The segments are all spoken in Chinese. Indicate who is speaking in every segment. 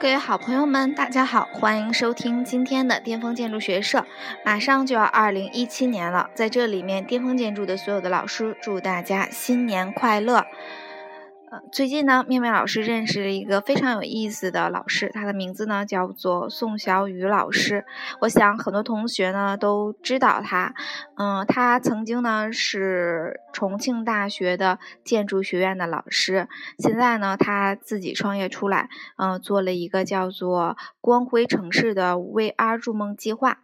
Speaker 1: 各位好朋友们，大家好，欢迎收听今天的巅峰建筑学社。马上就要二零一七年了，在这里面，巅峰建筑的所有的老师祝大家新年快乐。最近呢，面面老师认识了一个非常有意思的老师，他的名字呢叫做宋小雨老师。我想很多同学呢都知道他，嗯，他曾经呢是重庆大学的建筑学院的老师，现在呢他自己创业出来，嗯，做了一个叫做光辉城市的 VR 筑梦计划。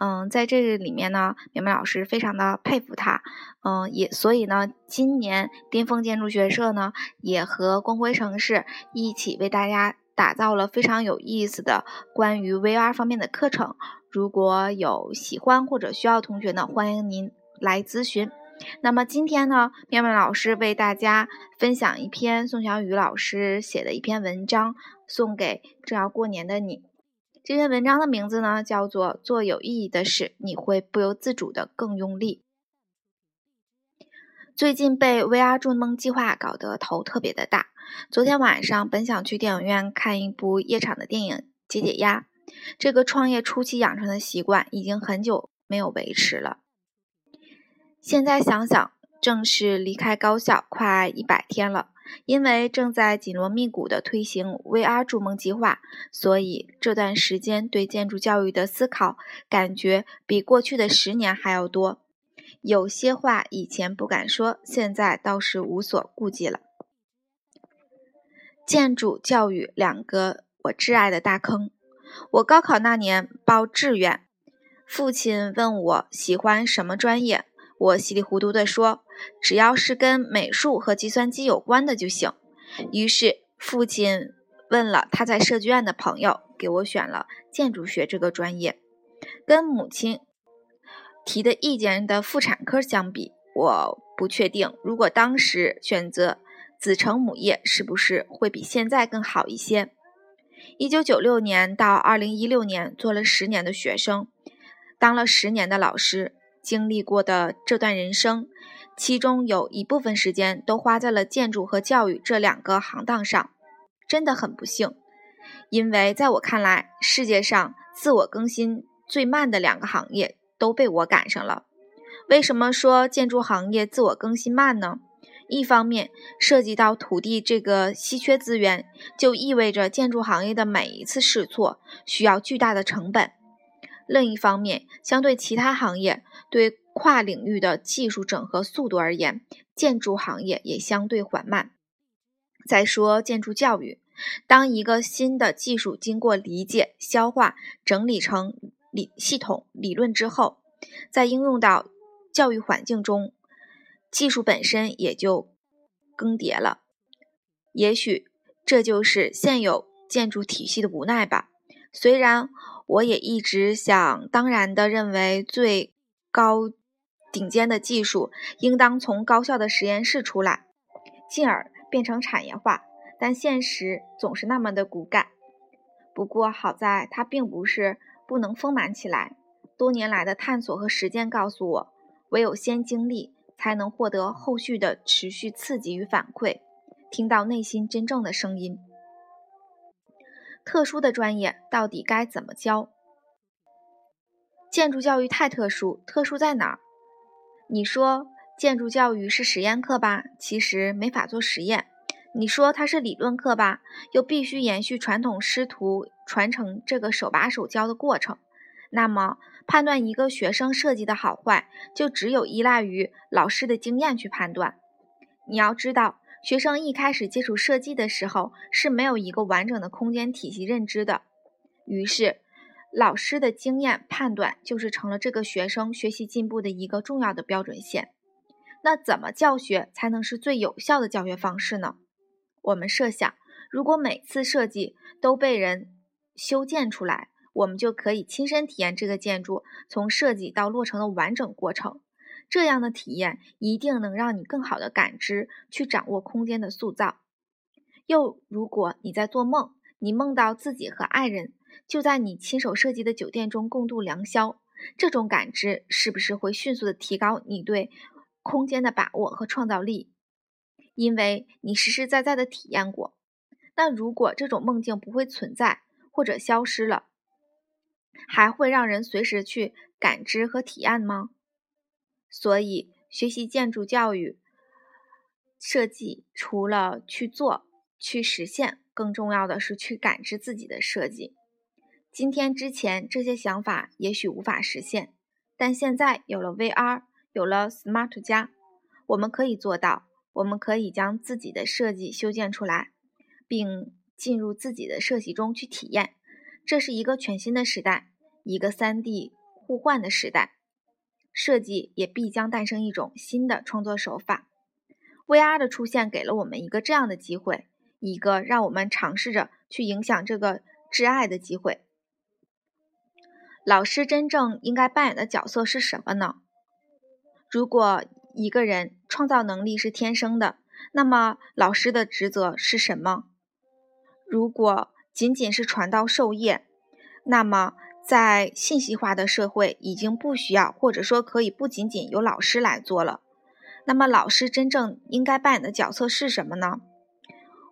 Speaker 1: 嗯，在这里面呢，苗苗老师非常的佩服他，嗯，也所以呢，今年巅峰建筑学社呢，也和光辉城市一起为大家打造了非常有意思的关于 VR 方面的课程。如果有喜欢或者需要同学呢，欢迎您来咨询。那么今天呢，妙妙老师为大家分享一篇宋小雨老师写的一篇文章，送给正要过年的你。这篇文章的名字呢，叫做“做有意义的事，你会不由自主的更用力”。最近被 VR 筑梦计划搞得头特别的大。昨天晚上本想去电影院看一部夜场的电影解解压，这个创业初期养成的习惯已经很久没有维持了。现在想想，正是离开高校快一百天了。因为正在紧锣密鼓地推行 VR 筑梦计划，所以这段时间对建筑教育的思考，感觉比过去的十年还要多。有些话以前不敢说，现在倒是无所顾忌了。建筑教育两个我挚爱的大坑。我高考那年报志愿，父亲问我喜欢什么专业。我稀里糊涂地说：“只要是跟美术和计算机有关的就行。”于是父亲问了他在设计院的朋友，给我选了建筑学这个专业。跟母亲提的意见的妇产科相比，我不确定如果当时选择子承母业，是不是会比现在更好一些。一九九六年到二零一六年，做了十年的学生，当了十年的老师。经历过的这段人生，其中有一部分时间都花在了建筑和教育这两个行当上，真的很不幸。因为在我看来，世界上自我更新最慢的两个行业都被我赶上了。为什么说建筑行业自我更新慢呢？一方面，涉及到土地这个稀缺资源，就意味着建筑行业的每一次试错需要巨大的成本；另一方面，相对其他行业，对跨领域的技术整合速度而言，建筑行业也相对缓慢。再说建筑教育，当一个新的技术经过理解、消化、整理成理系统理论之后，再应用到教育环境中，技术本身也就更迭了。也许这就是现有建筑体系的无奈吧。虽然我也一直想当然的认为最。高顶尖的技术应当从高校的实验室出来，进而变成产业化，但现实总是那么的骨感。不过好在它并不是不能丰满起来。多年来的探索和实践告诉我，唯有先经历，才能获得后续的持续刺激与反馈，听到内心真正的声音。特殊的专业到底该怎么教？建筑教育太特殊，特殊在哪儿？你说建筑教育是实验课吧？其实没法做实验。你说它是理论课吧？又必须延续传统师徒传承这个手把手教的过程。那么判断一个学生设计的好坏，就只有依赖于老师的经验去判断。你要知道，学生一开始接触设计的时候是没有一个完整的空间体系认知的，于是。老师的经验判断就是成了这个学生学习进步的一个重要的标准线。那怎么教学才能是最有效的教学方式呢？我们设想，如果每次设计都被人修建出来，我们就可以亲身体验这个建筑从设计到落成的完整过程。这样的体验一定能让你更好的感知，去掌握空间的塑造。又如果你在做梦，你梦到自己和爱人。就在你亲手设计的酒店中共度良宵，这种感知是不是会迅速的提高你对空间的把握和创造力？因为你实实在在的体验过。那如果这种梦境不会存在或者消失了，还会让人随时去感知和体验吗？所以，学习建筑教育设计，除了去做、去实现，更重要的是去感知自己的设计。今天之前这些想法也许无法实现，但现在有了 VR，有了 Smart 家，我们可以做到。我们可以将自己的设计修建出来，并进入自己的设计中去体验。这是一个全新的时代，一个 3D 互换的时代。设计也必将诞生一种新的创作手法。VR 的出现给了我们一个这样的机会，一个让我们尝试着去影响这个挚爱的机会。老师真正应该扮演的角色是什么呢？如果一个人创造能力是天生的，那么老师的职责是什么？如果仅仅是传道授业，那么在信息化的社会已经不需要，或者说可以不仅仅由老师来做了。那么老师真正应该扮演的角色是什么呢？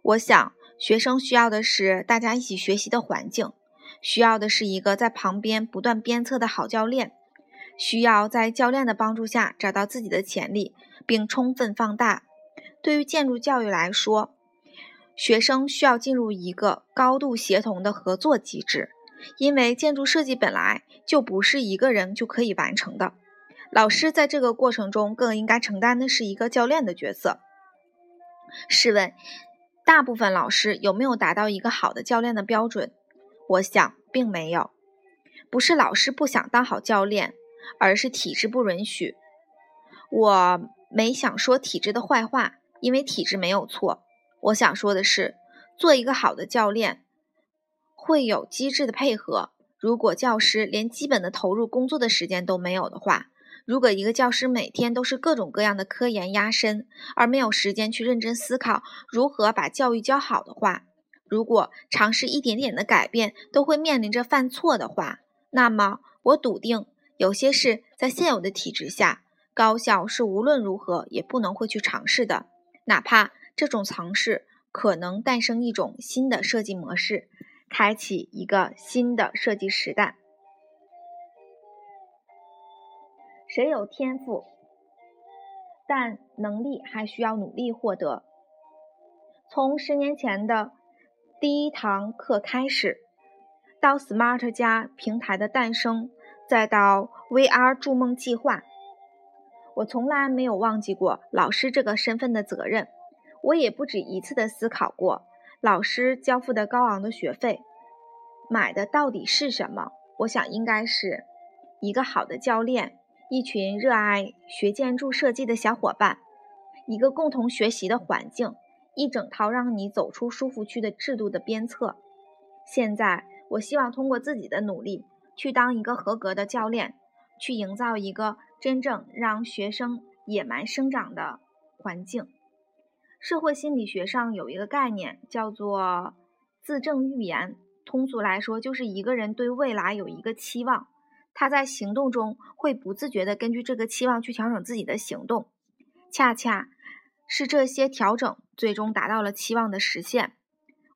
Speaker 1: 我想，学生需要的是大家一起学习的环境，需要的是一个在旁边不断鞭策的好教练。需要在教练的帮助下找到自己的潜力，并充分放大。对于建筑教育来说，学生需要进入一个高度协同的合作机制，因为建筑设计本来就不是一个人就可以完成的。老师在这个过程中更应该承担的是一个教练的角色。试问，大部分老师有没有达到一个好的教练的标准？我想，并没有。不是老师不想当好教练。而是体制不允许。我没想说体制的坏话，因为体制没有错。我想说的是，做一个好的教练，会有机制的配合。如果教师连基本的投入工作的时间都没有的话，如果一个教师每天都是各种各样的科研压身，而没有时间去认真思考如何把教育教好的话，如果尝试一点点的改变都会面临着犯错的话，那么我笃定。有些事在现有的体制下，高校是无论如何也不能会去尝试的，哪怕这种尝试可能诞生一种新的设计模式，开启一个新的设计时代。谁有天赋，但能力还需要努力获得。从十年前的第一堂课开始，到 Smart 加平台的诞生。再到 VR 筑梦计划，我从来没有忘记过老师这个身份的责任。我也不止一次的思考过，老师交付的高昂的学费，买的到底是什么？我想应该是一个好的教练，一群热爱学建筑设计的小伙伴，一个共同学习的环境，一整套让你走出舒服区的制度的鞭策。现在，我希望通过自己的努力。去当一个合格的教练，去营造一个真正让学生野蛮生长的环境。社会心理学上有一个概念叫做自证预言，通俗来说就是一个人对未来有一个期望，他在行动中会不自觉地根据这个期望去调整自己的行动。恰恰是这些调整最终达到了期望的实现。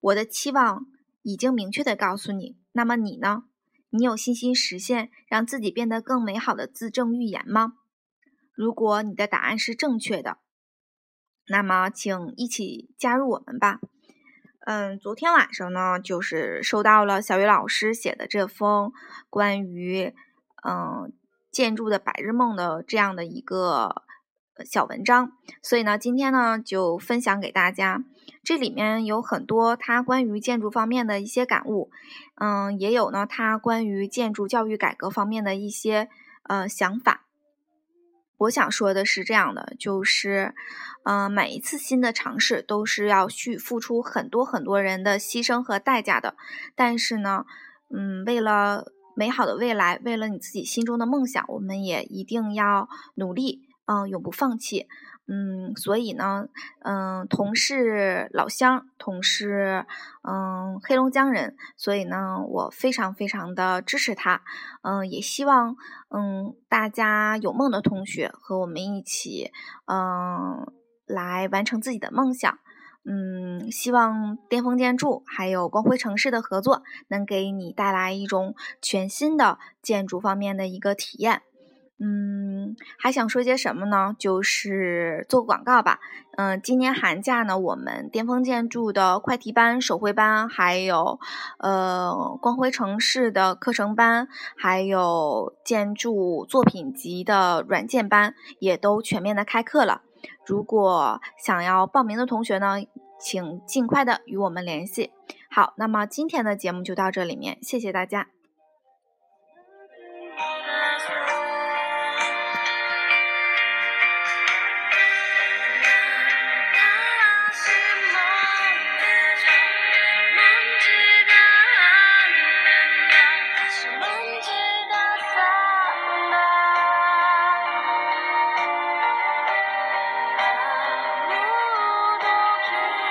Speaker 1: 我的期望已经明确地告诉你，那么你呢？你有信心实现让自己变得更美好的自证预言吗？如果你的答案是正确的，那么请一起加入我们吧。嗯，昨天晚上呢，就是收到了小雨老师写的这封关于嗯建筑的白日梦的这样的一个。小文章，所以呢，今天呢就分享给大家。这里面有很多他关于建筑方面的一些感悟，嗯，也有呢他关于建筑教育改革方面的一些呃想法。我想说的是这样的，就是，嗯，每一次新的尝试都是要去付出很多很多人的牺牲和代价的。但是呢，嗯，为了美好的未来，为了你自己心中的梦想，我们也一定要努力。嗯，永不放弃。嗯，所以呢，嗯，同是老乡，同是嗯黑龙江人，所以呢，我非常非常的支持他。嗯，也希望嗯大家有梦的同学和我们一起嗯来完成自己的梦想。嗯，希望巅峰建筑还有光辉城市的合作，能给你带来一种全新的建筑方面的一个体验。嗯，还想说些什么呢？就是做个广告吧。嗯，今年寒假呢，我们巅峰建筑的快题班、手绘班，还有呃光辉城市的课程班，还有建筑作品集的软件班，也都全面的开课了。如果想要报名的同学呢，请尽快的与我们联系。好，那么今天的节目就到这里面，谢谢大家。